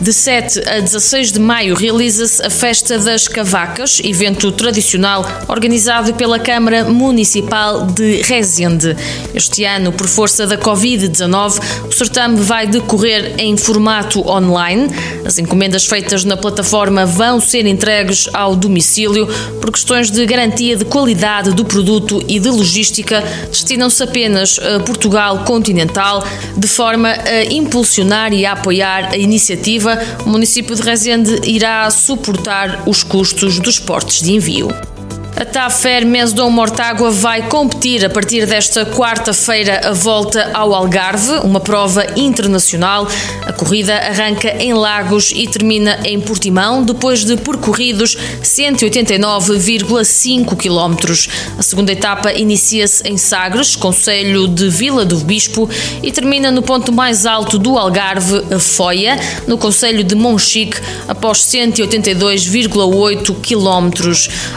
De 7 a 16 de maio realiza-se a Festa das Cavacas, evento tradicional organizado pela Câmara Municipal de Rezende. Este ano, por força da Covid-19, o certame vai decorrer em formato online. As encomendas feitas na plataforma vão ser entregues ao domicílio por questões de garantia de qualidade do produto e de logística, destinam-se apenas a Portugal continental, de forma a impulsionar e a apoiar a iniciativa o município de Rezende irá suportar os custos dos portes de envio. A Tafer Mesdom Mortágua vai competir a partir desta quarta-feira a volta ao Algarve, uma prova internacional. A corrida arranca em Lagos e termina em Portimão, depois de percorridos 189,5 km. A segunda etapa inicia-se em Sagres, Conselho de Vila do Bispo, e termina no ponto mais alto do Algarve, a Foia, no Conselho de Monchique, após 182,8 km.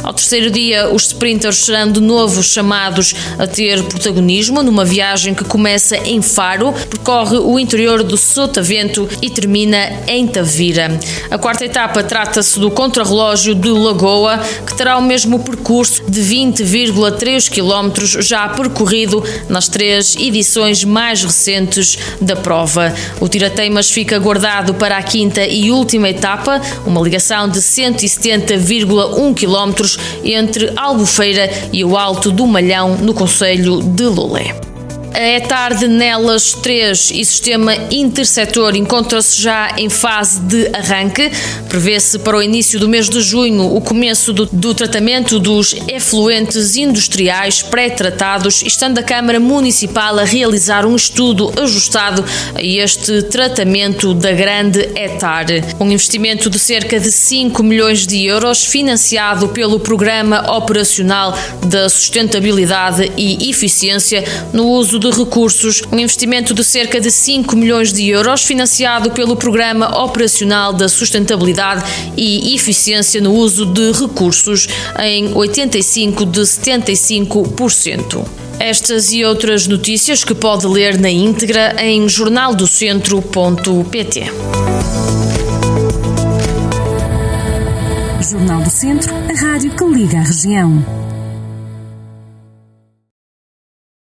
Ao terceiro dia, os sprinters serão de novo chamados a ter protagonismo numa viagem que começa em Faro, percorre o interior do Sotavento e termina em Tavira. A quarta etapa trata-se do contrarrelógio de Lagoa, que terá o mesmo percurso de 20,3 km já percorrido nas três edições mais recentes da prova. O Tirateimas fica guardado para a quinta e última etapa, uma ligação de 170,1 km entre entre Albufeira e o Alto do Malhão, no Conselho de Lolé. É tarde nelas 3 e sistema interceptor encontra-se já em fase de arranque. Prevê-se para o início do mês de junho o começo do, do tratamento dos efluentes industriais pré-tratados, estando a Câmara Municipal a realizar um estudo ajustado a este tratamento da grande etar. Um investimento de cerca de 5 milhões de euros, financiado pelo Programa Operacional da Sustentabilidade e Eficiência no uso de recursos, um investimento de cerca de 5 milhões de euros, financiado pelo Programa Operacional da Sustentabilidade e Eficiência no uso de recursos, em 85 de 75%. Estas e outras notícias que pode ler na íntegra em jornaldocentro.pt. Jornal do Centro, a rádio que liga a região.